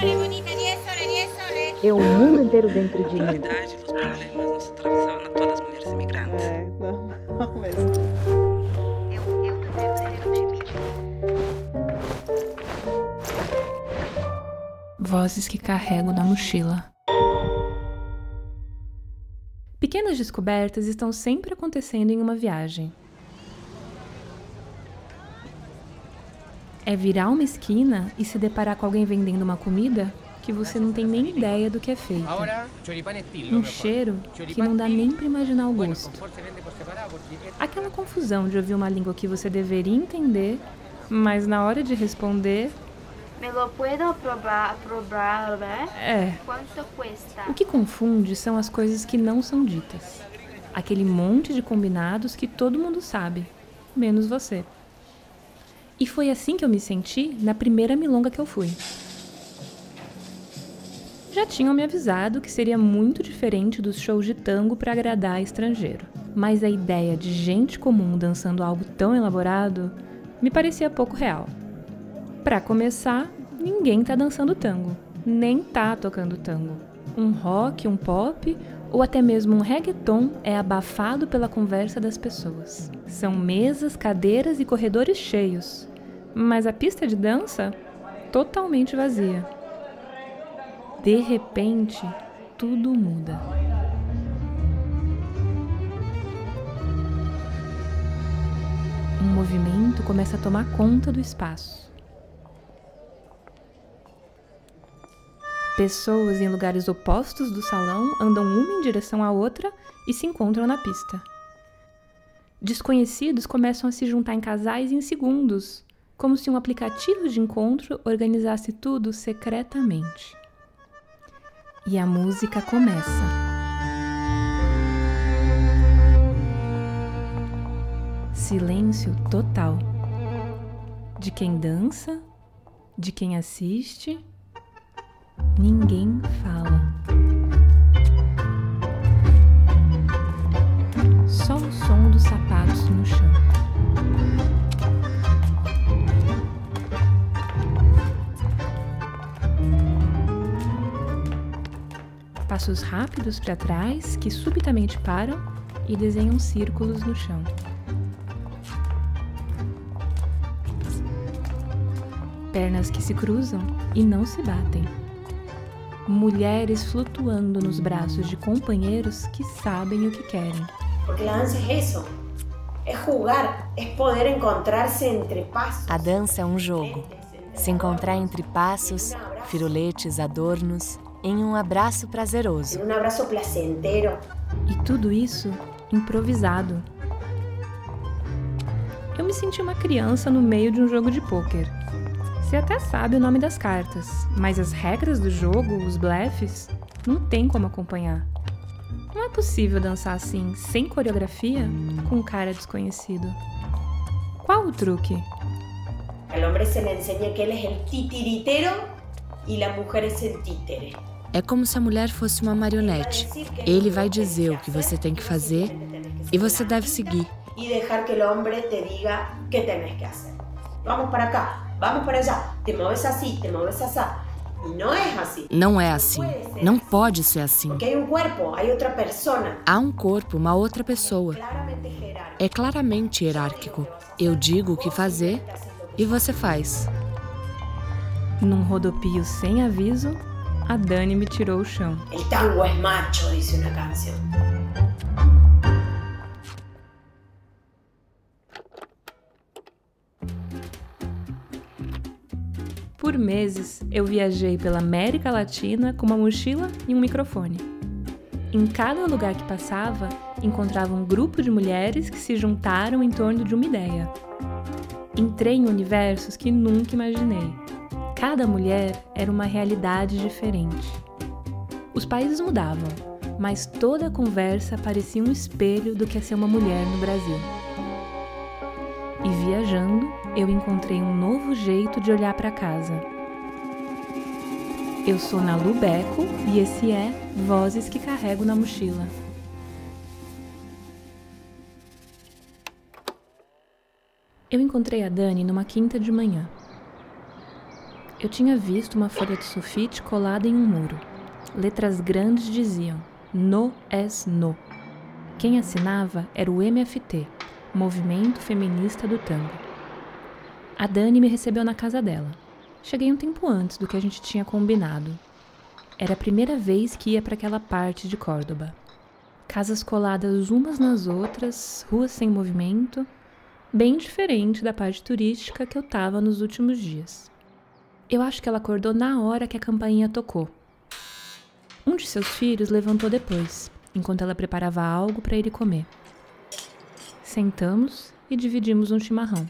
É o mundo inteiro dentro de mim. realidade dos problemas nos atravessaram todas as mulheres imigrantes. É, normal mesmo. Vozes que carrego na mochila. Pequenas descobertas estão sempre acontecendo em uma viagem. É virar uma esquina e se deparar com alguém vendendo uma comida que você não tem nem ideia do que é feito. Um cheiro que não dá nem para imaginar o gosto. Aquela confusão de ouvir uma língua que você deveria entender, mas na hora de responder, Me lo puedo probar, probar, né? é. Quanto cuesta? O que confunde são as coisas que não são ditas. Aquele monte de combinados que todo mundo sabe, menos você. E foi assim que eu me senti na primeira milonga que eu fui. Já tinham me avisado que seria muito diferente dos shows de tango para agradar estrangeiro, mas a ideia de gente comum dançando algo tão elaborado me parecia pouco real. Para começar, ninguém tá dançando tango, nem tá tocando tango. Um rock, um pop ou até mesmo um reggaeton é abafado pela conversa das pessoas. São mesas, cadeiras e corredores cheios, mas a pista de dança totalmente vazia. De repente, tudo muda. Um movimento começa a tomar conta do espaço. Pessoas em lugares opostos do salão andam uma em direção à outra e se encontram na pista. Desconhecidos começam a se juntar em casais em segundos, como se um aplicativo de encontro organizasse tudo secretamente. E a música começa. Silêncio total. De quem dança, de quem assiste, ninguém fala. Só o som dos sapatos no chão. Passos rápidos para trás que subitamente param e desenham círculos no chão. Pernas que se cruzam e não se batem. Mulheres flutuando nos braços de companheiros que sabem o que querem. Porque la danza es eso. Es jugar, es poder encontrarse entre pasos. A dança é um jogo. Se encontrar entre passos, firuletes, adornos, em um abraço prazeroso. En un abrazo placentero. E tudo isso improvisado. Eu me senti uma criança no meio de um jogo de pôquer. Você até sabe o nome das cartas, mas as regras do jogo, os blefes, não tem como acompanhar. Não é possível dançar assim, sem coreografia, com um cara desconhecido. Qual o truque? Al hombre se le enseña que él es el titiritero y la mujer es el títere. É como se a mulher fosse uma marionete. Ele vai dizer o que você tem que fazer e você deve seguir. Y dejar que el hombre te diga qué tenés que hacer. Vamos para acá, vamos para allá. Te mueves así, te mueves así. Y no es así. Não é assim. Não pode ser assim. Porque hay un cuerpo, hay otra persona. Há um corpo, uma outra pessoa. É claramente hierárquico. Eu digo o que fazer e você faz. Num rodopio sem aviso, a Dani me tirou o chão. El tango es macho, dice una canción. Meses, eu viajei pela América Latina com uma mochila e um microfone. Em cada lugar que passava, encontrava um grupo de mulheres que se juntaram em torno de uma ideia. Entrei em universos que nunca imaginei. Cada mulher era uma realidade diferente. Os países mudavam, mas toda a conversa parecia um espelho do que é ser uma mulher no Brasil. E viajando, eu encontrei um novo jeito de olhar para casa. Eu sou Nalu Beco e esse é Vozes que Carrego na Mochila. Eu encontrei a Dani numa quinta de manhã. Eu tinha visto uma folha de sulfite colada em um muro. Letras grandes diziam: No es no. Quem assinava era o MFT, Movimento Feminista do Tango. A Dani me recebeu na casa dela. Cheguei um tempo antes do que a gente tinha combinado. Era a primeira vez que ia para aquela parte de Córdoba. Casas coladas umas nas outras, ruas sem movimento, bem diferente da parte turística que eu estava nos últimos dias. Eu acho que ela acordou na hora que a campainha tocou. Um de seus filhos levantou depois, enquanto ela preparava algo para ele comer. Sentamos e dividimos um chimarrão.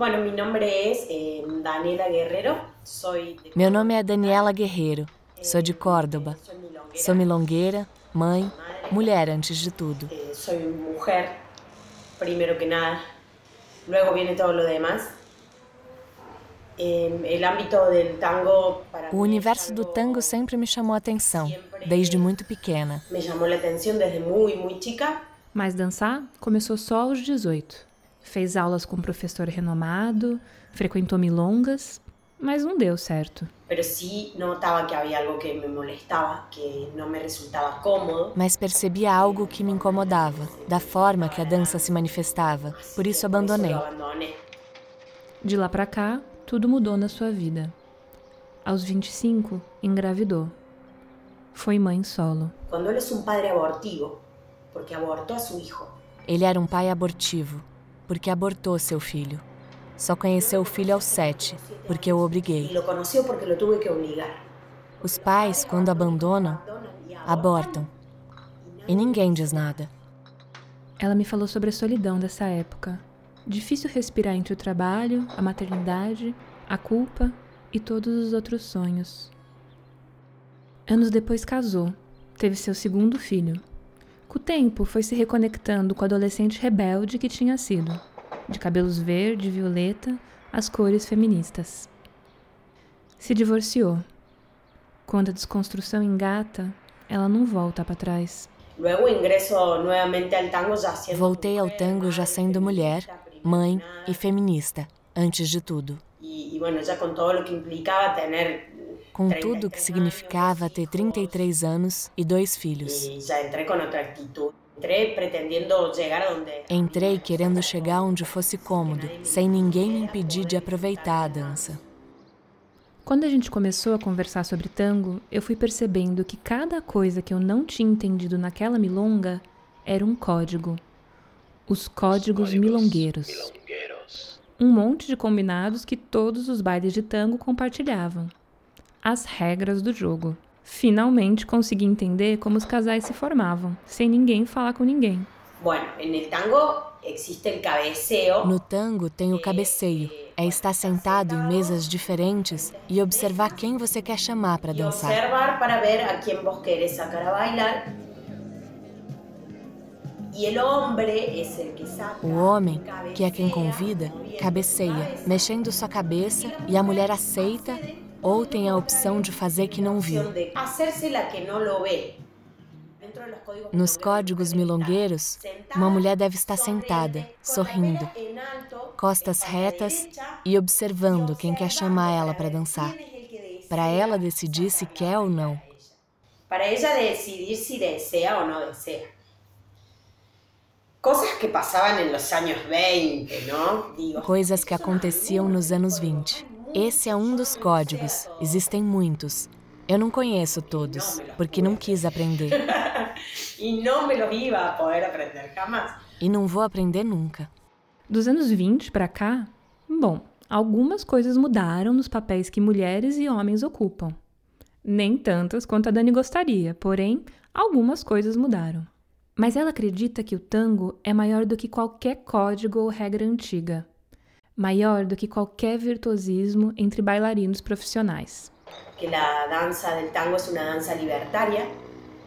Bueno, mi nombre es eh, Daniela Guerrero. Soy de Meu nome é Daniela Guerreiro, sou de Córdoba. Soy milonguera. Sou milongueira, mãe, mulher antes de tudo. Eh, soy mujer, primero que nada. Luego viene todo lo demás. Eh, el ámbito del tango para O universo do tango sempre me chamou a atenção, desde muito pequena. me llamó la atención desde muy, muy chica. Mas dançar começou só aos 18. Fez aulas com um professor renomado, frequentou milongas, mas não deu certo. Pero sí notaba que había algo que me molestaba, que no me resultaba cómodo. Mas percebia algo que me incomodava, da forma que a dança se manifestava. Por isso abandonei. De lá pra cá, tudo mudou na sua vida. Aos 25, engravidou. Foi mãe solo. Él es un padre abortivo, porque abortó a su hijo, Ele era um pai abortivo, porque abortou seu filho. Só conheceu o filho aos sete, porque o y obriguei. Os pais, quando abandonam, abortam. E ninguém diz nada. Ela me falou sobre a solidão dessa época. Difícil respirar entre o trabalho, a maternidade, a culpa e todos os outros sonhos. Anos depois casou, teve seu segundo filho. Com o tempo, foi se reconectando com o adolescente rebelde que tinha sido, de cabelos verde e violeta, as cores feministas. Se divorciou. Quando a desconstrução engata, ela não volta para trás. Siendo Voltei ao tango já sendo mulher, mãe e feminista, antes de tudo. Y bueno, ya con todo lo que implicaba tener Com 33 tudo que significava ter hijos, 33 anos e dois filhos. Entrei querendo chegar onde fosse cômodo, sem ninguém me impedir de aproveitar a dança. Quando a gente começou a conversar sobre tango, eu fui percebendo que cada coisa que eu não tinha entendido naquela milonga era um código. Os códigos milongueiros. Um monte de combinados que todos os bailes de tango compartilhavam. As regras do jogo. Finalmente consegui entender como os casais se formavam, sem ninguém falar com ninguém. Bueno, en el tango existe el cabeceo. No tango tem o cabeceio, é estar sentado em mesas diferentes e observar quem você quer chamar para dançar. observar para ver a quién vos querés sacar a bailar. O homem, que é quem convida, cabeceia, mexendo sua cabeça e a mulher aceita ou tem a opção de fazer que não viu. Nos códigos milongueiros, uma mulher deve estar sentada, sorrindo, costas retas e observando quem quer chamar ela para dançar, para ela decidir se quer ou não. para ella decidir si desea o no desea. Cosas que pasaban en los años 20, ¿no? Digo, Coisas que aconteciam nos anos 20. Esse é um dos códigos, existem muitos. Eu não conheço todos, porque não quis aprender y no me los iba a poder aprender jamás. e não vou aprender nunca. Dos anos 20 para cá, bom, algumas coisas mudaram nos papéis que mulheres e homens ocupam. Nem tantas quanto a Dani gostaria, porém, algumas coisas mudaram. Mas ela acredita que o tango é maior do que qualquer código ou regra antiga. Maior do que qualquer virtuosismo entre bailarinos profissionais. Que la danza del tango es una danza libertaria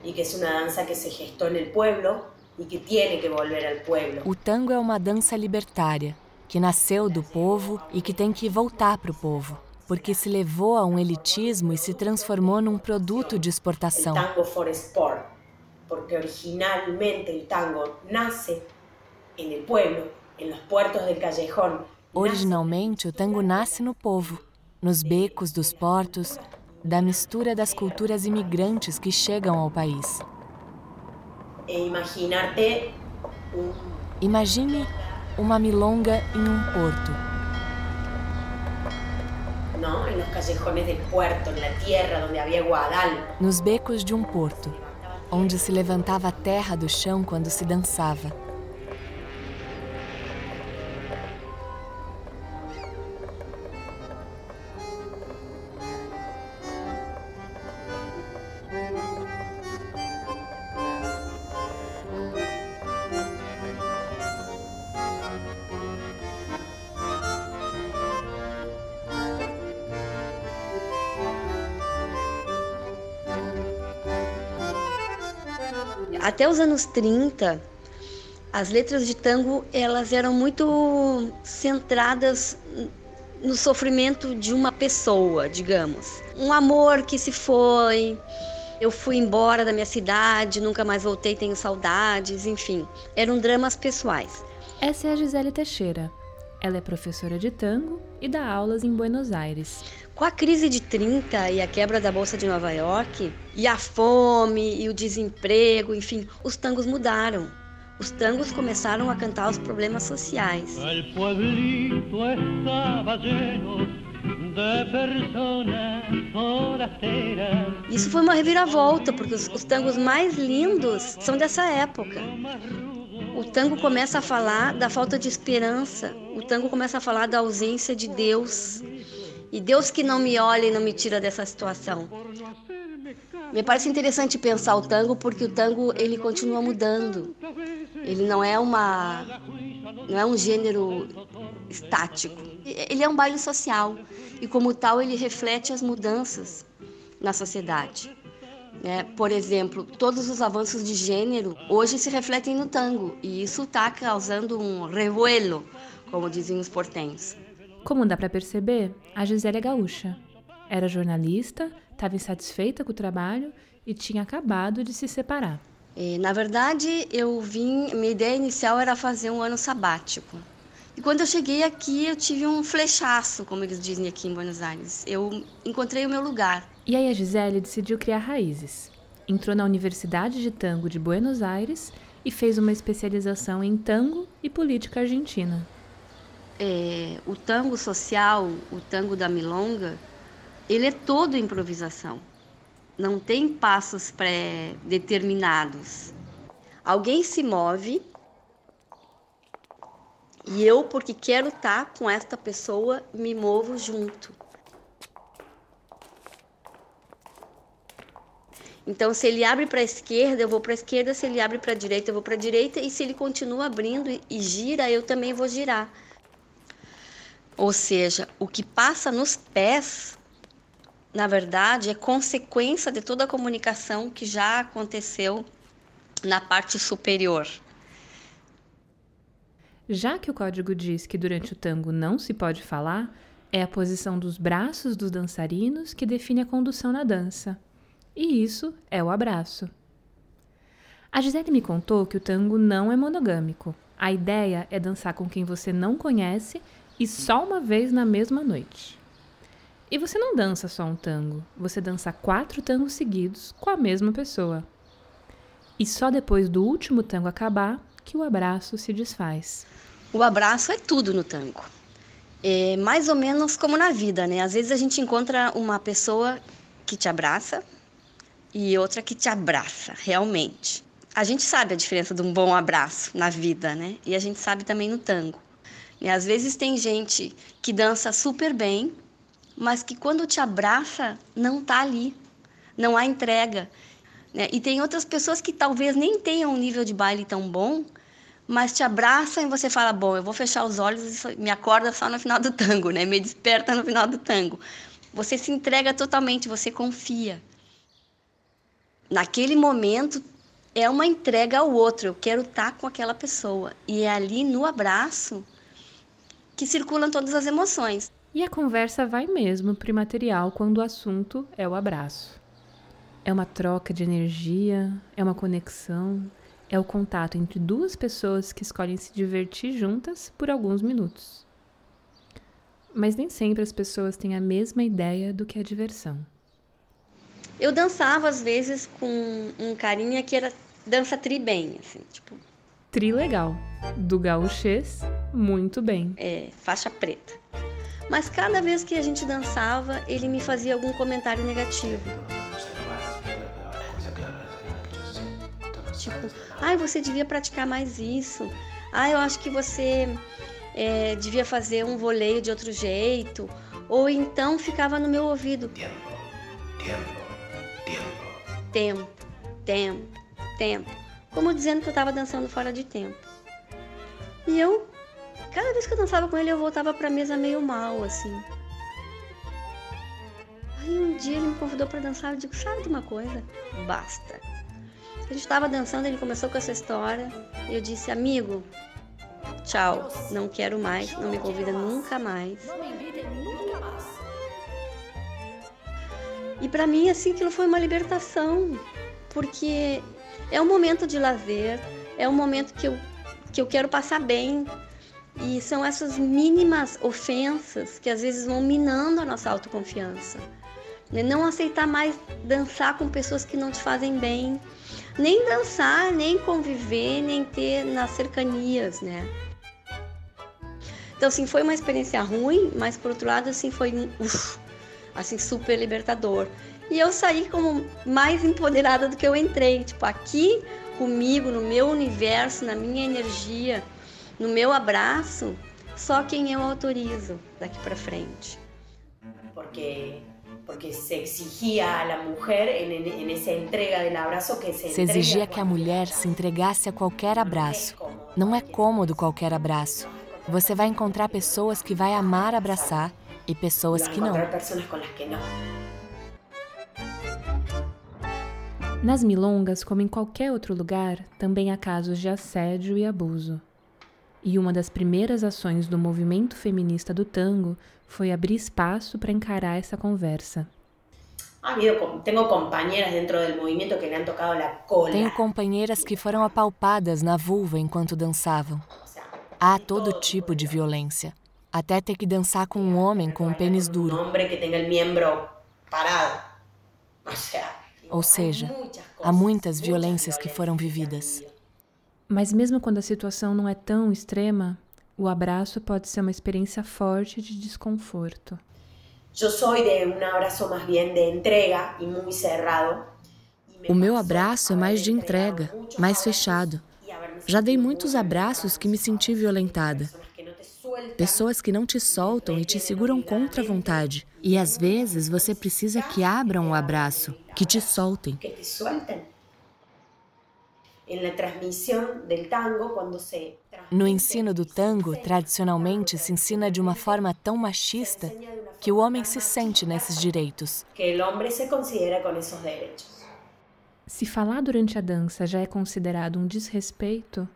y que es una danza que se en el pueblo y que tiene que volver al pueblo. O tango é uma dança libertária, que nasceu do povo e que tem que voltar para o povo, porque se levou a um elitismo e se transformou num produto de exportação. tango for sport, porque originalmente el tango nace en el pueblo, en los puertos del callejón. Originalmente, o tango nasce no povo, nos becos dos portos, da mistura das culturas imigrantes que chegam ao país. Um Imagine uma milonga em um porto. nos becos de um porto, onde se levantava a terra do chão quando se dançava. Até os anos 30, as letras de tango elas eram muito centradas no sofrimento de uma pessoa, digamos. Um amor que se foi, eu fui embora da minha cidade, nunca mais voltei, tenho saudades, enfim. Eram dramas pessoais. Essa é a Gisele Teixeira. Ela é professora de tango e dá aulas em Buenos Aires. Com a crise de 30 e a quebra da Bolsa de Nova York, e a fome e o desemprego, enfim, os tangos mudaram. Os tangos começaram a cantar os problemas sociais. El pueblito estaba lleno de personas forasteiras. Isso foi uma reviravolta, porque os, os tangos mais lindos são dessa época. O tango começa a falar da falta de esperança, o tango começa a falar da ausência de Deus. E Deus que não me olha e não me tira dessa situação. Me parece interessante pensar o tango porque o tango ele continua mudando. Ele não é uma não é um gênero estático. Ele é um baile social e como tal ele reflete as mudanças na sociedade. Né? por exemplo, todos os avanços de gênero hoje se refletem no tango e isso está causando um revuelo, como dizem os portenhos. Como dá pra perceber, a Gisele é gaúcha. Era jornalista, estava insatisfeita com o trabalho e tinha acabado de se separar. E, na verdade, eu vim, minha ideia inicial era fazer um ano sabático. E quando eu cheguei aqui, eu tive um flechaço, como eles dizem aqui em Buenos Aires. Eu encontrei o meu lugar. E aí a Gisele decidiu criar raízes. Entrou na Universidade de Tango de Buenos Aires e fez uma especialização em tango e política argentina. É, o tango social, o tango da milonga, ele é todo improvisação. Não tem passos pré-determinados. Alguém se move e eu, porque quero estar com esta pessoa, me movo junto. Então, se ele abre para a esquerda, eu vou para a esquerda. Se ele abre para a direita, eu vou para a direita. E se ele continua abrindo e, e gira, eu também vou girar. Ou seja, o que passa nos pés, na verdade, é consequência de toda a comunicação que já aconteceu na parte superior. Já que o código diz que durante o tango não se pode falar, é a posição dos braços dos dançarinos que define a condução na dança. E isso é o abraço. A Gisele me contou que o tango não é monogâmico. A ideia é dançar com quem você não conhece e só uma vez na mesma noite. E você não dança só um tango, você dança quatro tangos seguidos com a mesma pessoa. E só depois do último tango acabar que o abraço se desfaz. O abraço é tudo no tango. É mais ou menos como na vida, né? Às vezes a gente encontra uma pessoa que te abraça e outra que te abraça, realmente. A gente sabe a diferença de um bom abraço na vida, né? E a gente sabe também no tango. E às vezes tem gente que dança super bem, mas que quando te abraça não tá ali, não há entrega. Né? E tem outras pessoas que talvez nem tenham um nível de baile tão bom, mas te abraçam e você fala: Bom, eu vou fechar os olhos e me acorda só no final do tango, né? me desperta no final do tango. Você se entrega totalmente, você confia. Naquele momento é uma entrega ao outro, eu quero estar com aquela pessoa. E é ali no abraço que circulam todas as emoções. E a conversa vai mesmo pro imaterial quando o assunto é o abraço. É uma troca de energia, é uma conexão, é o contato entre duas pessoas que escolhem se divertir juntas por alguns minutos. Mas nem sempre as pessoas têm a mesma ideia do que é diversão. Eu dançava às vezes com um carinha que era dança tri bem, assim, tipo, Tri legal. Do gauchês, muito bem. é, faixa preta. Mas cada vez que a gente dançava, ele me fazia algum comentário negativo. Tipo, ai, você devia praticar mais isso. Ah, eu acho que você é, devia fazer um voleio de outro jeito. Ou então ficava no meu ouvido. Tempo, tempo, tempo. Como dizendo que eu estava dançando fora de tempo. E eu, cada vez que eu dançava com ele, eu voltava pra mesa meio mal, assim. Aí um dia ele me convidou pra dançar, eu digo, sabe de uma coisa? Basta. A gente tava dançando, ele começou com essa história, e eu disse, amigo, tchau, não quero mais, não me convida nunca mais. E pra mim, assim, aquilo foi uma libertação, porque é um momento de lazer, é um momento que eu, que eu quero passar bem, e são essas mínimas ofensas que às vezes vão minando a nossa autoconfiança. Né? Não aceitar mais dançar com pessoas que não te fazem bem, nem dançar, nem conviver, nem ter nas cercanias, né? Então, assim, foi uma experiência ruim, mas por outro lado, assim, foi um, uf, assim, super libertador. E eu saí como mais empoderada do que eu entrei, tipo, aqui comigo, no meu universo, na minha energia, no meu abraço, só quem eu autorizo daqui para frente. Porque, porque se exigía a la mujer en, en- en esa entrega del abrazo que se, Se exigia que a mulher se entregasse a qualquer abraço. Não é cômodo qualquer abraço. Você vai encontrar pessoas que vai amar abraçar e pessoas que não. Nas milongas, como em qualquer outro lugar, também há casos de assédio e abuso. E uma das primeiras ações do movimento feminista do tango foi abrir espaço para encarar essa conversa. Tenho companheiras que foram apalpadas na vulva enquanto dançavam. Há todo tipo de violência. Até ter que dançar com um homem com um pênis duro. Ou seja, há muitas violências que foram vividas. Mas mesmo quando a situação não é tão extrema, o abraço pode ser uma experiência forte de desconforto. Yo soy de un abrazo más bien de entrega y muy cerrado. O meu abraço é mais de entrega, mais fechado. Já dei muitos abraços que me senti violentada. Pessoas que não te soltam e te seguram contra a vontade. E às vezes você precisa que abram o abraço, que te soltem. que te suelten. En la transmisión del tango, cuando se No ensino do tango, tradicionalmente se ensina de uma forma tão machista que o homem se sente nesses direitos. se falar durante a dança já é considerado um desrespeito,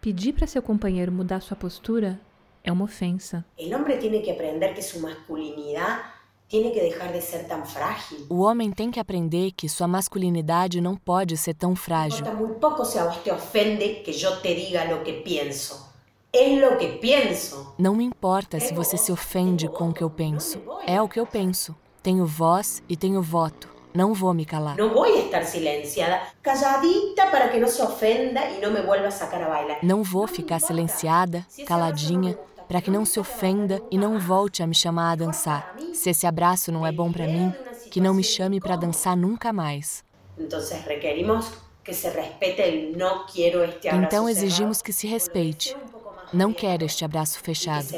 pedir para seu companheiro mudar sua postura é uma ofensa. El hombre tiene que aprender que su masculinidad tiene que dejar de ser tan frágil. O homem tem que aprender que sua masculinidade não pode ser tão frágil. Importa muy poco si a vos te ofende que yo te diga lo que pienso. Es lo que pienso. Não me importa se você se ofende com o que eu penso. É o que eu penso. Tenho voz e tenho voto. Não vou me calar. No voy a estar silenciada, calladita para que no se ofenda y no me vuelva a sacar a bailar. Não vou ficar silenciada, caladinha, para que não se ofenda e não volte a me chamar a dançar. Se esse abraço não é bom para mim, que não me chame para dançar nunca mais. Entonces requerimos que se respete el no quiero este abrazo Então exigimos que se respeite. Não quero este abraço fechado.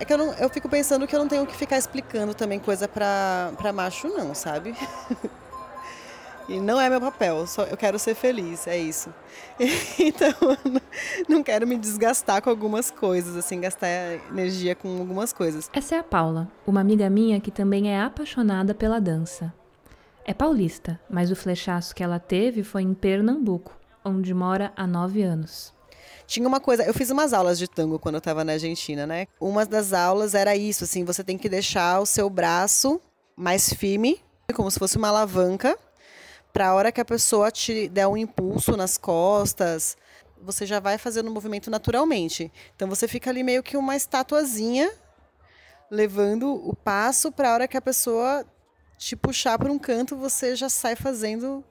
É que eu, não, eu fico pensando que eu não tenho que ficar explicando também coisa pra, pra macho, não, sabe? E não é meu papel, só, eu quero ser feliz, é isso. Então, não quero me desgastar com algumas coisas, assim, gastar energia com algumas coisas. Essa é a Paula, uma amiga minha que também é apaixonada pela dança. É paulista, mas o flechaço que ela teve foi em Pernambuco, onde mora há nove anos. Tinha uma coisa, eu fiz umas aulas de tango quando eu estava na Argentina, né? Uma das aulas era isso, assim, você tem que deixar o seu braço mais firme, como se fosse uma alavanca, para a hora que a pessoa te der um impulso nas costas, você já vai fazendo o movimento naturalmente. Então você fica ali meio que uma estatuazinha levando o passo para a hora que a pessoa te puxar para um canto, você já sai fazendo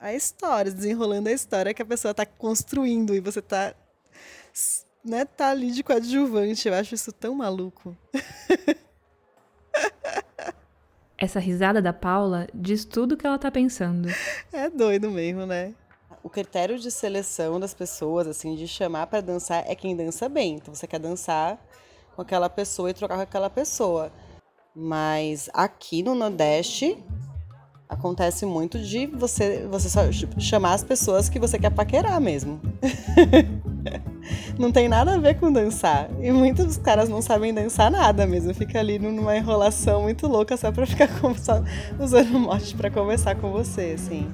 a história, desenrolando a história que a pessoa está construindo e você está né, tá ali de coadjuvante. Eu acho isso tão maluco. Essa risada da Paula diz tudo o que ela tá pensando. É doido mesmo, né? O critério de seleção das pessoas, assim, de chamar para dançar é quem dança bem. Então você quer dançar com aquela pessoa e trocar com aquela pessoa. Mas aqui no Nordeste acontece muito de você você só chamar as pessoas que você quer paquerar mesmo. não tem nada a ver com dançar. E muitos dos caras não sabem dançar nada mesmo. Fica ali numa enrolação muito louca só pra ficar só usando mote para conversar com você, assim.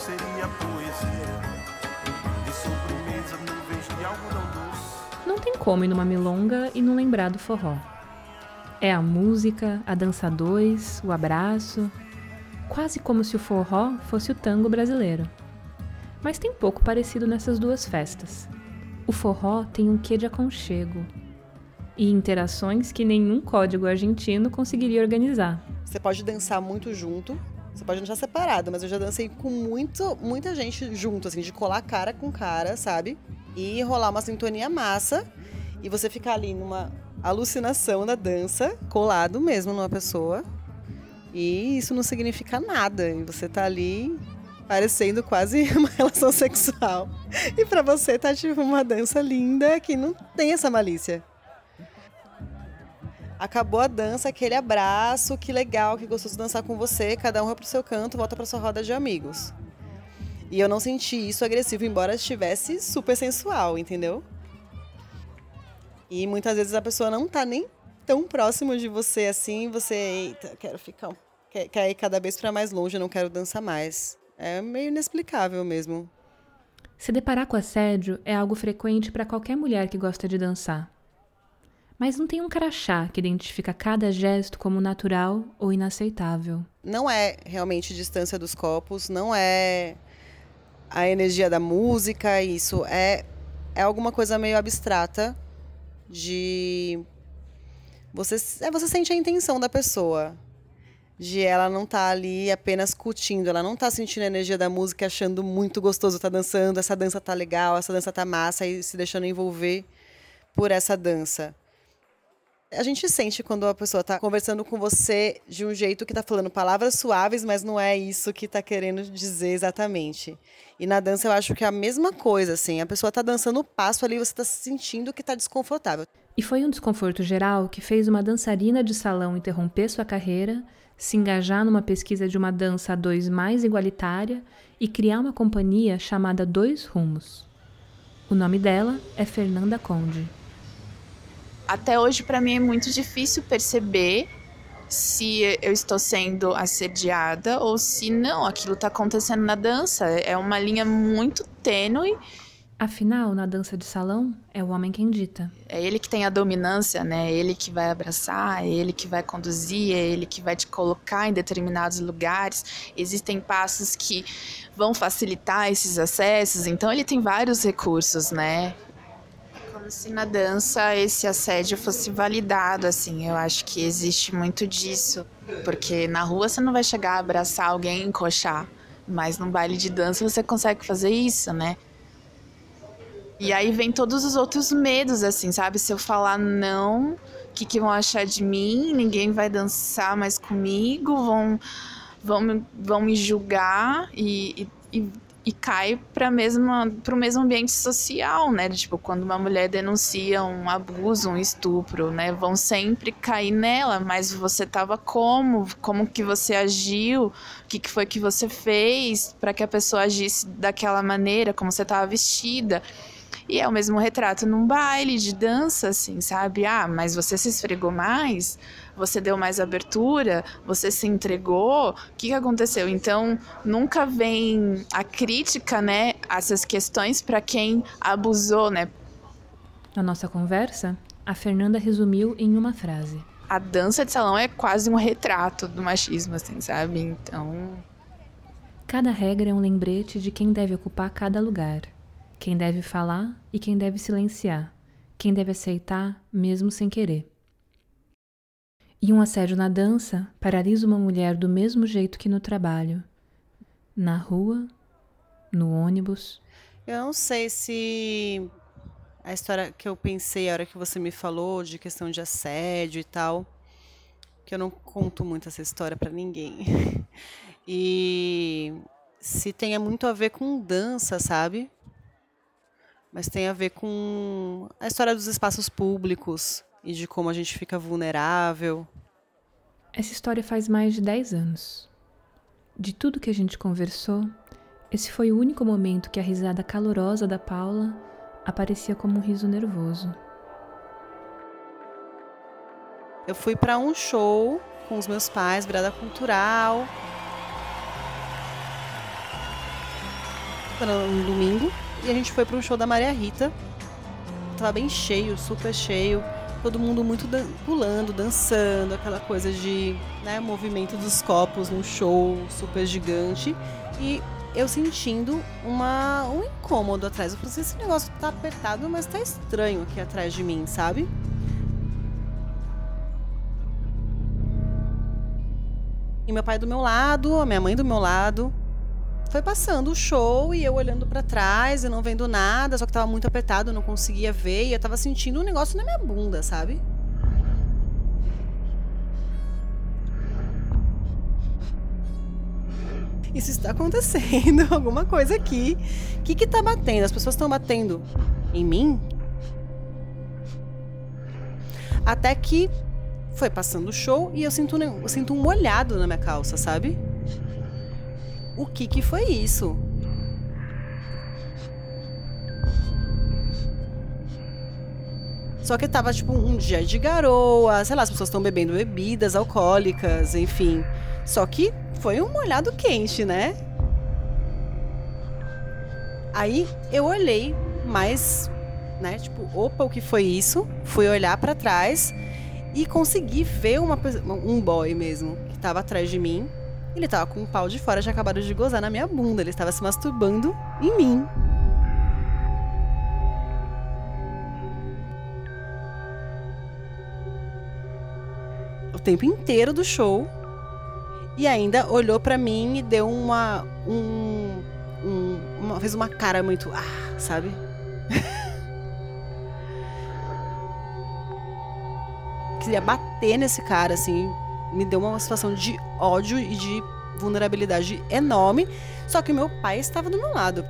Seria poesia. De sobremesa, nuvens de algodão doce. Não tem como ir numa milonga e não lembrar do forró. É a música, a dança dois, o abraço, quase como se o forró fosse o tango brasileiro. Mas tem pouco parecido nessas duas festas. O forró tem um quê de aconchego e interações que nenhum código argentino conseguiria organizar. Você pode dançar muito junto, você pode dançar separado, mas eu já dancei com muito, muita gente junto, assim, de colar cara com cara, sabe? E rolar uma sintonia massa. E você ficar ali numa alucinação da dança, colado mesmo numa pessoa. E isso não significa nada. E você tá ali parecendo quase uma relação sexual. E para você tá tipo uma dança linda que não tem essa malícia. Acabou a dança, aquele abraço, que legal, que gostoso dançar com você, cada um vai pro seu canto, volta pra sua roda de amigos. E eu não senti isso agressivo, embora estivesse super sensual, entendeu? E muitas vezes a pessoa não tá nem tão próximo de você assim, você, eita, quero ficar, quer, quer ir cada vez para mais longe, não quero dançar mais. É meio inexplicável mesmo. Se deparar com assédio é algo frequente para qualquer mulher que gosta de dançar mas não tem um crachá que identifica cada gesto como natural ou inaceitável. Não é realmente distância dos copos, não é a energia da música, isso é é alguma coisa meio abstrata de você é, você sente a intenção da pessoa de ela não estar tá ali apenas curtindo, ela não está sentindo a energia da música, achando muito gostoso estar tá dançando, essa dança tá legal, essa dança tá massa e se deixando envolver por essa dança. A gente sente quando a pessoa está conversando com você de um jeito que está falando palavras suaves, mas não é isso que está querendo dizer exatamente. E na dança eu acho que é a mesma coisa, assim. A pessoa está dançando o passo ali, você está sentindo que está desconfortável. E foi um desconforto geral que fez uma dançarina de salão interromper sua carreira, se engajar numa pesquisa de uma dança a dois mais igualitária e criar uma companhia chamada Dois Rumos. O nome dela é Fernanda Conde até hoje para mim é muito difícil perceber se eu estou sendo assediada ou se não, aquilo está acontecendo na dança. É uma linha muito tênue. Afinal, na dança de salão, é o homem quem dita. É ele que tem a dominância, né? É ele que vai abraçar, é ele que vai conduzir, é ele que vai te colocar em determinados lugares. Existem passos que vão facilitar esses acessos, então ele tem vários recursos, né? Se na dança esse assédio fosse validado, assim. Eu acho que existe muito disso. Porque na rua você não vai chegar a abraçar alguém e encoxar. Mas no baile de dança você consegue fazer isso, né? E aí vem todos os outros medos, assim, sabe? Se eu falar não, o que, que vão achar de mim? Ninguém vai dançar mais comigo, vão, vão, vão me julgar e, e, e e cai para o mesmo ambiente social, né? Tipo, quando uma mulher denuncia um abuso, um estupro, né? Vão sempre cair nela, mas você tava como? Como que você agiu? O que, que foi que você fez para que a pessoa agisse daquela maneira? Como você tava vestida? E é o mesmo retrato num baile de dança, assim, sabe? Ah, mas você se esfregou mais? Você deu mais abertura? Você se entregou? O que, que aconteceu? Então, nunca vem a crítica, né, a essas questões para quem abusou, né? Na nossa conversa, a Fernanda resumiu em uma frase. A dança de salão é quase um retrato do machismo, assim, sabe? Então. Cada regra é um lembrete de quem deve ocupar cada lugar, quem deve falar e quem deve silenciar, quem deve aceitar mesmo sem querer. E um assédio na dança paralisa uma mulher do mesmo jeito que no trabalho, na rua, no ônibus. Eu não sei se a história que eu pensei a hora que você me falou de questão de assédio e tal, que eu não conto muito essa história para ninguém. E se tenha muito a ver com dança, sabe? Mas tem a ver com a história dos espaços públicos e de como a gente fica vulnerável. Essa história faz mais de 10 anos. De tudo que a gente conversou, esse foi o único momento que a risada calorosa da Paula aparecia como um riso nervoso. Eu fui para um show com os meus pais, virada cultural. Era um domingo e a gente foi para um show da Maria Rita. Tava bem cheio, super cheio. Todo mundo muito dan pulando, dançando, aquela coisa de né, movimento dos copos num show super gigante. E eu sentindo uma, um incômodo atrás. Eu falei assim, esse negócio tá apertado, mas tá estranho aqui atrás de mim, sabe? E meu pai do meu lado, a minha mãe do meu lado. Foi passando o show e eu olhando para trás e não vendo nada, só que tava muito apertado, não conseguia ver e eu tava sentindo um negócio na minha bunda, sabe? isso está acontecendo, alguma coisa aqui. O que está batendo? As pessoas estão batendo em mim? Até que foi passando o show e eu sinto, eu sinto um molhado na minha calça, sabe? O que que foi isso? Só que tava tipo um dia de garoa, sei lá, as pessoas estão bebendo bebidas alcoólicas, enfim. Só que foi um molhado quente, né? Aí eu olhei, mas, né, tipo, opa, o que foi isso? Fui olhar para trás e consegui ver uma, um boy mesmo que tava atrás de mim. Ele tava com um pau de fora, já acabaram de gozar na minha bunda. Ele estava se masturbando em mim. O tempo inteiro do show, e ainda olhou para mim e deu uma, um, um, uma fez uma cara muito, ah, sabe? Queria bater nesse cara assim, me deu uma situação de ódio e de vulnerabilidade enorme, só que meu pai estava do meu lado.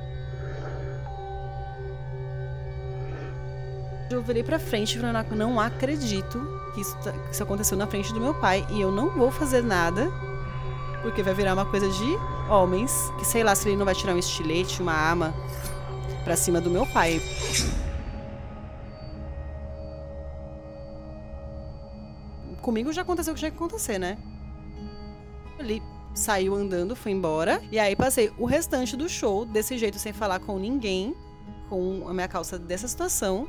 Eu virei pra frente e falei, não acredito que isso, tá, que isso aconteceu na frente do meu pai e eu não vou fazer nada porque vai virar uma coisa de homens. Que sei lá se ele não vai tirar um estilete, uma arma pra cima do meu pai. Comigo já aconteceu o que tinha que acontecer, né? Ele saiu andando, foi embora. E aí passei o restante do show desse jeito, sem falar com ninguém, com a minha calça dessa situação.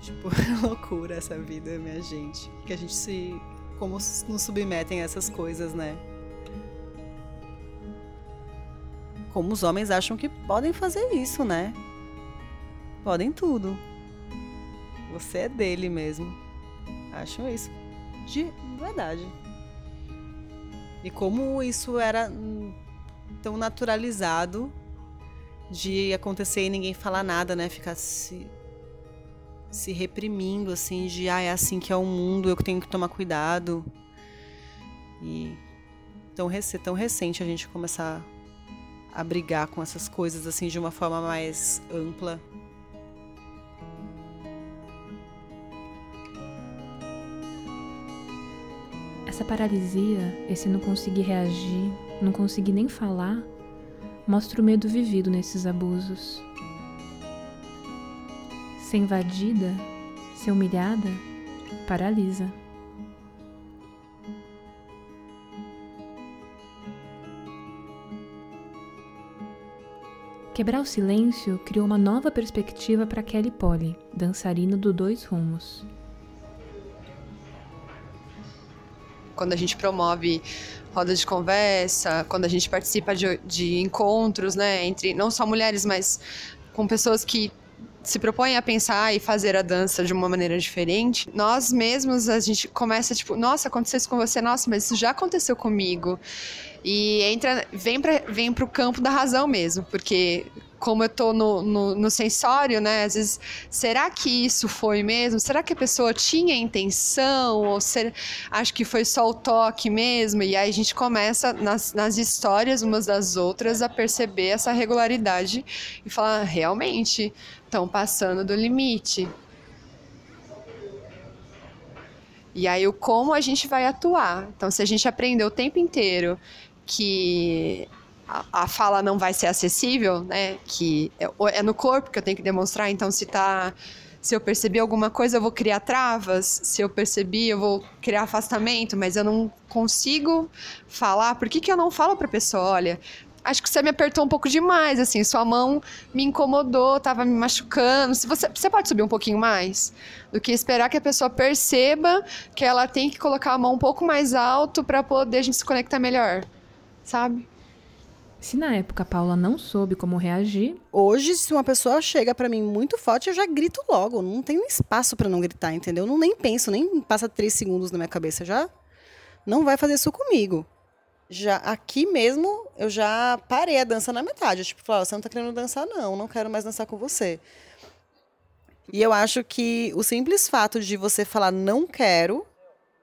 Tipo, loucura essa vida, minha gente. Que a gente se como nos submetem a essas coisas, né? Como os homens acham que podem fazer isso, né? Podem tudo. Você é dele mesmo. Acham isso de verdade. E como isso era tão naturalizado de acontecer e ninguém falar nada, né? Ficar se se reprimindo, assim, de ah, é assim que é o mundo, eu tenho que tomar cuidado. E tão, rec tão recente a gente começar a brigar com essas coisas, assim, de uma forma mais ampla. Essa paralisia, esse não conseguir reagir, não conseguir nem falar, mostra o medo vivido nesses abusos. Ser invadida, ser humilhada, paralisa. Quebrar o silêncio criou uma nova perspectiva para Kelly Polly, dançarina do Dois Rumos. Quando a gente promove rodas de conversa, quando a gente participa de, de encontros, né, entre não só mulheres, mas com pessoas que se propõem a pensar e fazer a dança de uma maneira diferente, nós mesmos a gente começa tipo, nossa, aconteceu isso com você, nossa, mas isso já aconteceu comigo. E entra, vem para vem o campo da razão mesmo, porque como eu tô no, no, no, sensório, né? Às vezes, será que isso foi mesmo? Será que a pessoa tinha intenção? Ou ser, acho que foi só o toque mesmo? E aí a gente começa nas, nas histórias umas das outras a perceber essa regularidade e falar, realmente, estão passando do limite. E aí o como a gente vai atuar. Então, se a gente aprender o tempo inteiro que a, fala não vai ser acessível, né? Que é, é, no corpo que eu tenho que demonstrar. Então, se tá, se eu perceber alguma coisa, eu vou criar travas. Se eu perceber, eu vou criar afastamento. Mas eu não consigo falar. Por que, que eu não falo para a pessoa? Olha, acho que você me apertou um pouco demais, assim, sua mão me incomodou, tava me machucando. Se você, você pode subir um pouquinho mais, do que esperar que a pessoa perceba que ela tem que colocar a mão um pouco mais alto para poder a gente se conectar melhor sabe? Se na época a Paula não soube como reagir, hoje se uma pessoa chega para mim muito forte, eu já grito logo, não tenho espaço para não gritar, entendeu? Não nem penso, nem passa três segundos na minha cabeça já. Não vai fazer isso comigo. Já aqui mesmo, eu já parei a dança na metade. Eu, tipo, falei, você não tá querendo dançar não, não quero mais dançar com você. E eu acho que o simples fato de você falar não quero,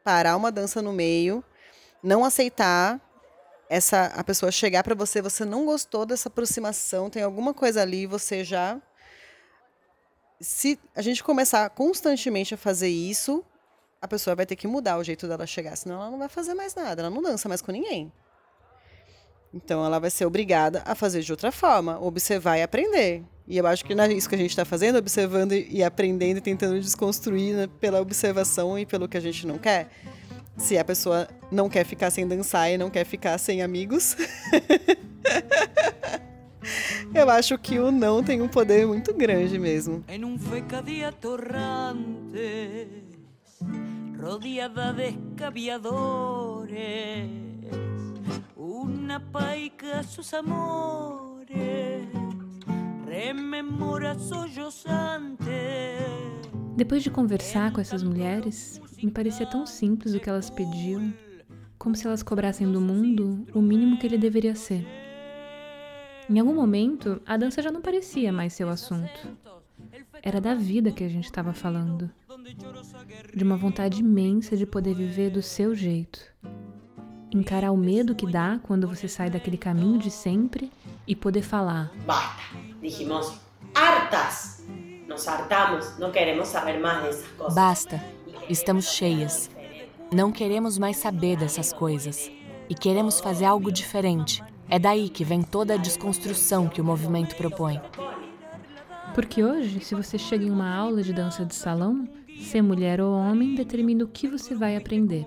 parar uma dança no meio, não aceitar, essa a pessoa chegar para você, você não gostou dessa aproximação, tem alguma coisa ali, você já se a gente começar constantemente a fazer isso, a pessoa vai ter que mudar o jeito dela chegar, senão ela não vai fazer mais nada, ela não dança mais com ninguém. Então ela vai ser obrigada a fazer de outra forma, observar e aprender. E eu acho que é isso que a gente está fazendo, observando e aprendendo e tentando desconstruir né, pela observação e pelo que a gente não quer se a pessoa não quer ficar sem dançar e não quer ficar sem amigos. Eu acho que o não tem um poder muito grande mesmo. Em um rodeada de escaviadores, una paica sus amores, rememora sollozante. Depois de conversar com essas mulheres, me parecia tão simples o que elas pediam, como se elas cobrassem do mundo o mínimo que ele deveria ser. Em algum momento, a dança já não parecia mais seu assunto. Era da vida que a gente estava falando. De uma vontade imensa de poder viver do seu jeito. Encarar o medo que dá quando você sai daquele caminho de sempre e poder falar. Basta, dijimos hartas nos hartamos, não queremos saber mais dessas coisas. Basta, estamos cheias. Não queremos mais saber dessas coisas. E queremos fazer algo diferente. É daí que vem toda a desconstrução que o movimento propõe. Porque hoje, se você chega em uma aula de dança de salão, ser mulher ou homem determina o que você vai aprender.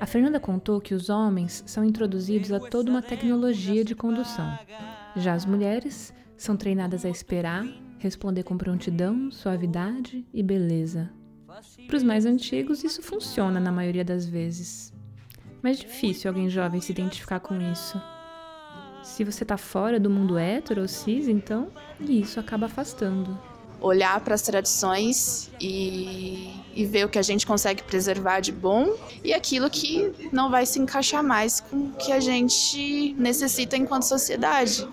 A Fernanda contou que os homens são introduzidos a toda uma tecnologia de condução. Já as mulheres são treinadas a esperar, responder com prontidão, suavidade e beleza. Para os mais antigos, isso funciona na maioria das vezes. Mas difícil alguém jovem se identificar com isso. Se você está fora do mundo hétero ou cis, então isso acaba afastando. Olhar para as tradições e, e ver o que a gente consegue preservar de bom e aquilo que não vai se encaixar mais com o que a gente necessita enquanto sociedade.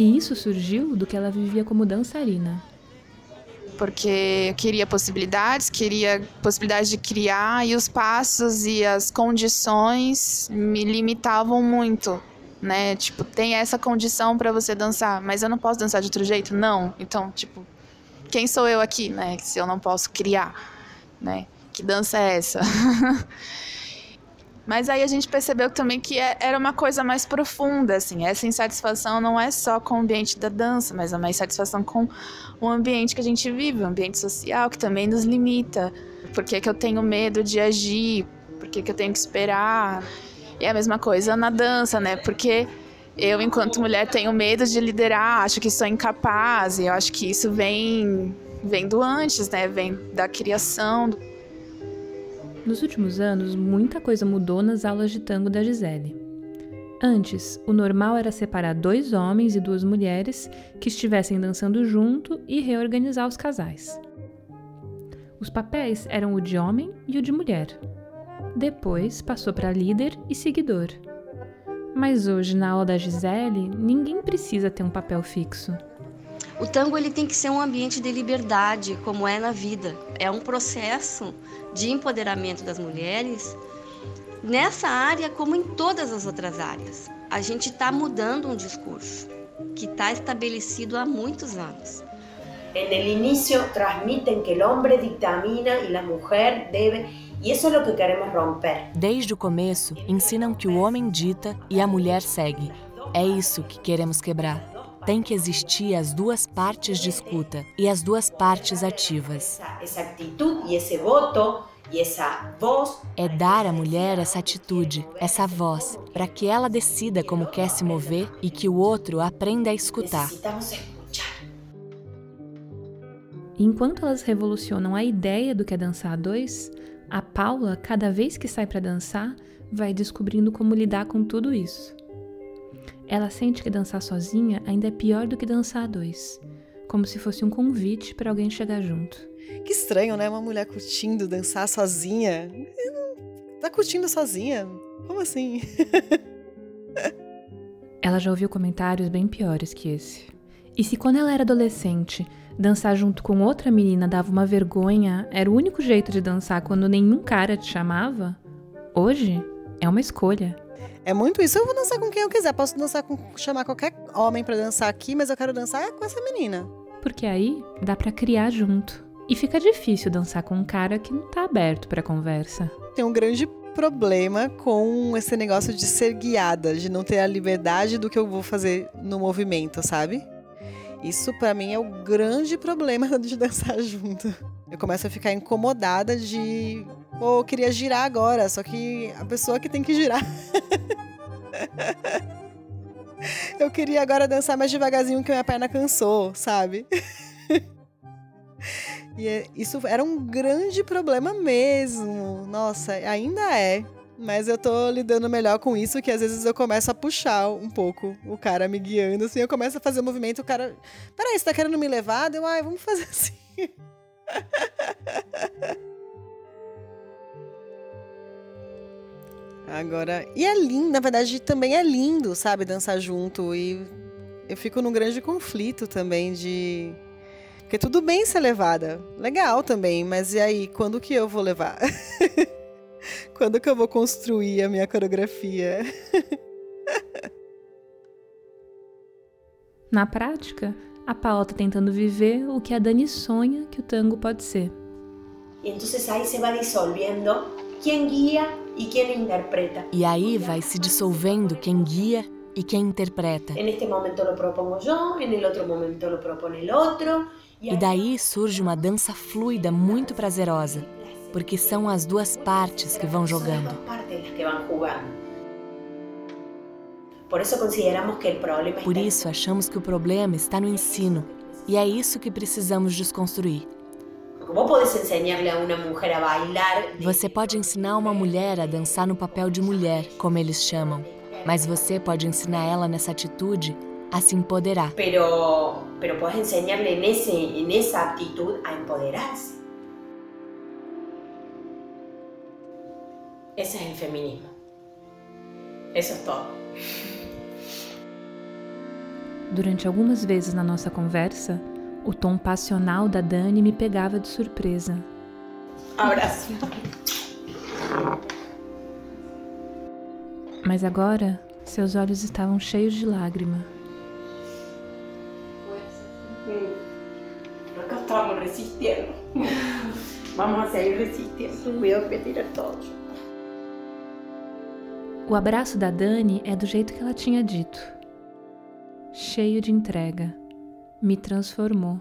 E isso surgiu do que ela vivia como dançarina. Porque eu queria possibilidades, queria possibilidade de criar, e os passos e as condições me limitavam muito, né? Tipo, tem essa condição para você dançar, mas eu não posso dançar de outro jeito? Não. Então, tipo, quem sou eu aqui, né? Se eu não posso criar, né? Que dança é essa? Mas aí a gente percebeu também que é, era uma coisa mais profunda, assim. Essa insatisfação não é só com o ambiente da dança, mas é uma insatisfação com o ambiente que a gente vive, o ambiente social que também nos limita. Por que, que eu tenho medo de agir? Por que, que eu tenho que esperar? E é a mesma coisa na dança, né? Porque eu, enquanto mulher, tenho medo de liderar, acho que sou incapaz, e eu acho que isso vem, vem do antes, né? Vem da criação, nos últimos anos, muita coisa mudou nas aulas de tango da Gisele. Antes, o normal era separar dois homens e duas mulheres que estivessem dançando junto e reorganizar os casais. Os papéis eram o de homem e o de mulher. Depois passou para líder e seguidor. Mas hoje, na aula da Gisele, ninguém precisa ter um papel fixo. O tango ele tem que ser um ambiente de liberdade, como é na vida. É um processo de empoderamento das mulheres nessa área, como em todas as outras áreas. A gente está mudando um discurso que está estabelecido há muitos anos. En el inicio transmiten que el hombre dictamina y la mujer debe, e isso é o que queremos romper. Desde o começo, ensinam que o homem dita e a mulher segue. É isso que queremos quebrar tem que existir as duas partes de escuta e as duas partes ativas. Essa atitude e esse voto e essa voz. É dar à mulher essa atitude, essa voz, para que ela decida como quer se mover e que o outro aprenda a escutar. Enquanto elas revolucionam a ideia do que é dançar a dois, a Paula, cada vez que sai para dançar, vai descobrindo como lidar com tudo isso. Ela sente que dançar sozinha ainda é pior do que dançar a dois, como se fosse um convite para alguém chegar junto. Que estranho, né? Uma mulher curtindo dançar sozinha. Tá curtindo sozinha? Como assim? ela já ouviu comentários bem piores que esse. E se quando ela era adolescente, dançar junto com outra menina dava uma vergonha, era o único jeito de dançar quando nenhum cara te chamava? Hoje é uma escolha. É muito isso. Eu vou dançar com quem eu quiser. Posso dançar com chamar qualquer homem para dançar aqui, mas eu quero dançar com essa menina. Porque aí dá para criar junto. E fica difícil dançar com um cara que não tá aberto para conversa. Tem um grande problema com esse negócio de ser guiada, de não ter a liberdade do que eu vou fazer no movimento, sabe? Isso para mim é o grande problema de dançar junto. Eu começo a ficar incomodada de Pô, eu queria girar agora, só que a pessoa que tem que girar. eu queria agora dançar mais devagarzinho que minha perna cansou, sabe? e é, isso era um grande problema mesmo. Nossa, ainda é. Mas eu tô lidando melhor com isso, que às vezes eu começo a puxar um pouco o cara me guiando, assim, eu começo a fazer o movimento, o cara. Peraí, você tá querendo me levar? Deu, ai, vamos fazer assim. Agora. E é lindo, na verdade, também é lindo, sabe, dançar junto. E eu fico num grande conflito também de. Porque tudo bem ser levada. Legal também, mas e aí, quando que eu vou levar? quando que eu vou construir a minha coreografia? Na prática, a Paula está tentando viver o que a Dani sonha que o tango pode ser. E então aí se vai dissolvendo quem guia e quem interpreta. E aí vai se dissolvendo quem guia e quem interpreta. Em este momento lo propongo yo, en el otro momento lo propone el otro. E daí surge uma dança fluida muito prazerosa, porque são as duas partes que vão jogando. Por isso achamos que o problema está no ensino, e é isso que precisamos desconstruir. Você pode ensinar uma mulher a dançar no papel de mulher, como eles chamam, mas você pode ensinar ela nessa atitude a se empoderar. Pero, pero puedes enseñarle en, ese, en esa actitud a empoderarse. Ese es el feminismo. Eso es todo. Durante algumas vezes na nossa conversa, o tom passional da Dani me pegava de surpresa. Abraço. Mas agora, seus olhos estavam cheios de lágrima. Acá estamos resistindo. Vamos a seguir resistindo. Voy a pedir a todos. O abraço da Dani é do jeito que ela tinha dito. Cheio de entrega. Me transformou.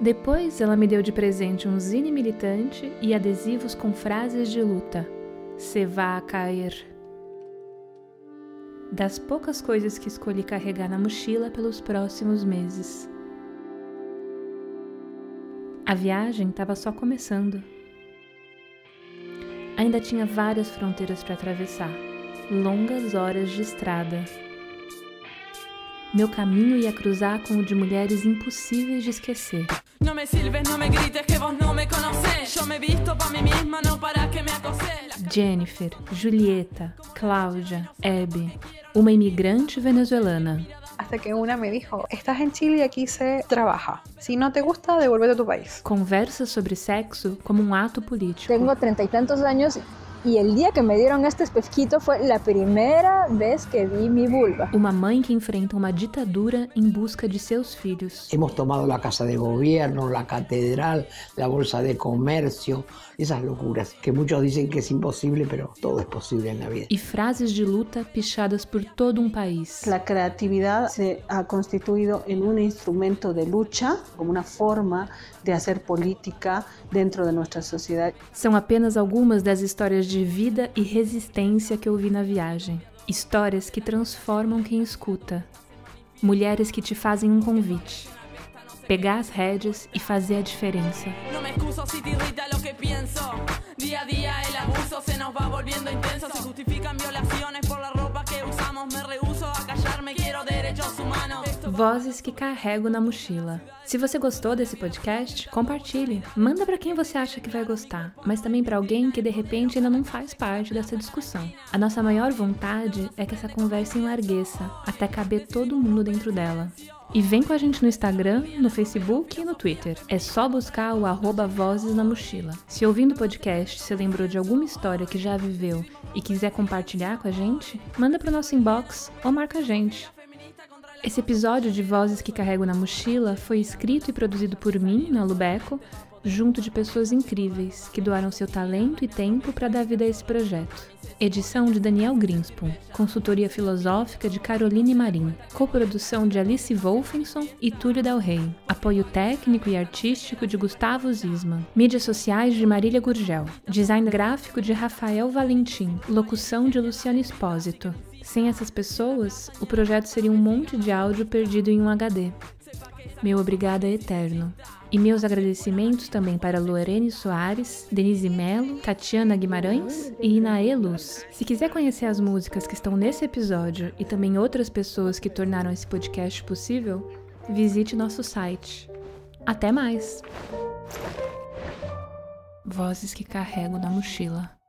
Depois, ela me deu de presente um zine militante e adesivos com frases de luta. Se vá a cair. Das poucas coisas que escolhi carregar na mochila pelos próximos meses. A viagem estava só começando. Ainda tinha várias fronteiras para atravessar, longas horas de estrada. Meu caminho ia cruzar com o de mulheres impossíveis de esquecer. Jennifer, Julieta, Cláudia, Abby, uma imigrante venezuelana. Hasta que una me dijo, estás en Chile y aquí se trabaja. Si no te gusta, devuélvete a tu país. Conversa sobre sexo como um ato político. Tengo treinta y tantos años y el día que me dieron este espejito fue la primera vez que vi mi vulva. Uma mãe que enfrenta uma ditadura em busca de seus filhos. Hemos tomado la casa de gobierno, la catedral, la bolsa de comercio, esas locuras que muchos dicen que es imposible, pero todo es posible en la vida. E frases de luta pichadas por todo um país. La creatividad se ha constituido en un instrumento de lucha, como una forma de hacer política dentro de nuestra sociedad. São apenas algumas das histórias de vida e resistência que eu vi na viagem. Histórias que transformam quem escuta. Mulheres que te fazem um convite. Pegar as rédeas e fazer a diferença. No Vozes que carrego na mochila. Se você gostou desse podcast, compartilhe. Manda para quem você acha que vai gostar, mas também para alguém que de repente ainda não faz parte dessa discussão. A nossa maior vontade é que essa conversa enlargueça até caber todo mundo dentro dela. E vem com a gente no Instagram, no Facebook e no Twitter. É só buscar o arroba Vozes na Mochila. Se ouvindo o podcast você lembrou de alguma história que já viveu e quiser compartilhar com a gente, manda para o nosso inbox ou marca a gente. Esse episódio de Vozes que Carrego na Mochila foi escrito e produzido por mim, na Lubeco, junto de pessoas incríveis que doaram seu talento e tempo para dar vida a esse projeto. Edição de Daniel Greenspoon, consultoria filosófica de Caroline Marim, coprodução de Alice Wolfenson e Túlio Del Rey, apoio técnico e artístico de Gustavo Zisman, mídias sociais de Marília Gurgel, design gráfico de Rafael Valentim, locução de Luciano Espósito. Sem essas pessoas, o projeto seria um monte de áudio perdido em um HD. Meu obrigado é eterno. E meus agradecimentos também para Lorene Soares, Denise Melo, Tatiana Guimarães e Inaê Luz. Se quiser conhecer as músicas que estão nesse episódio e também outras pessoas que tornaram esse podcast possível, visite nosso site. Até mais! Vozes que carrego na mochila.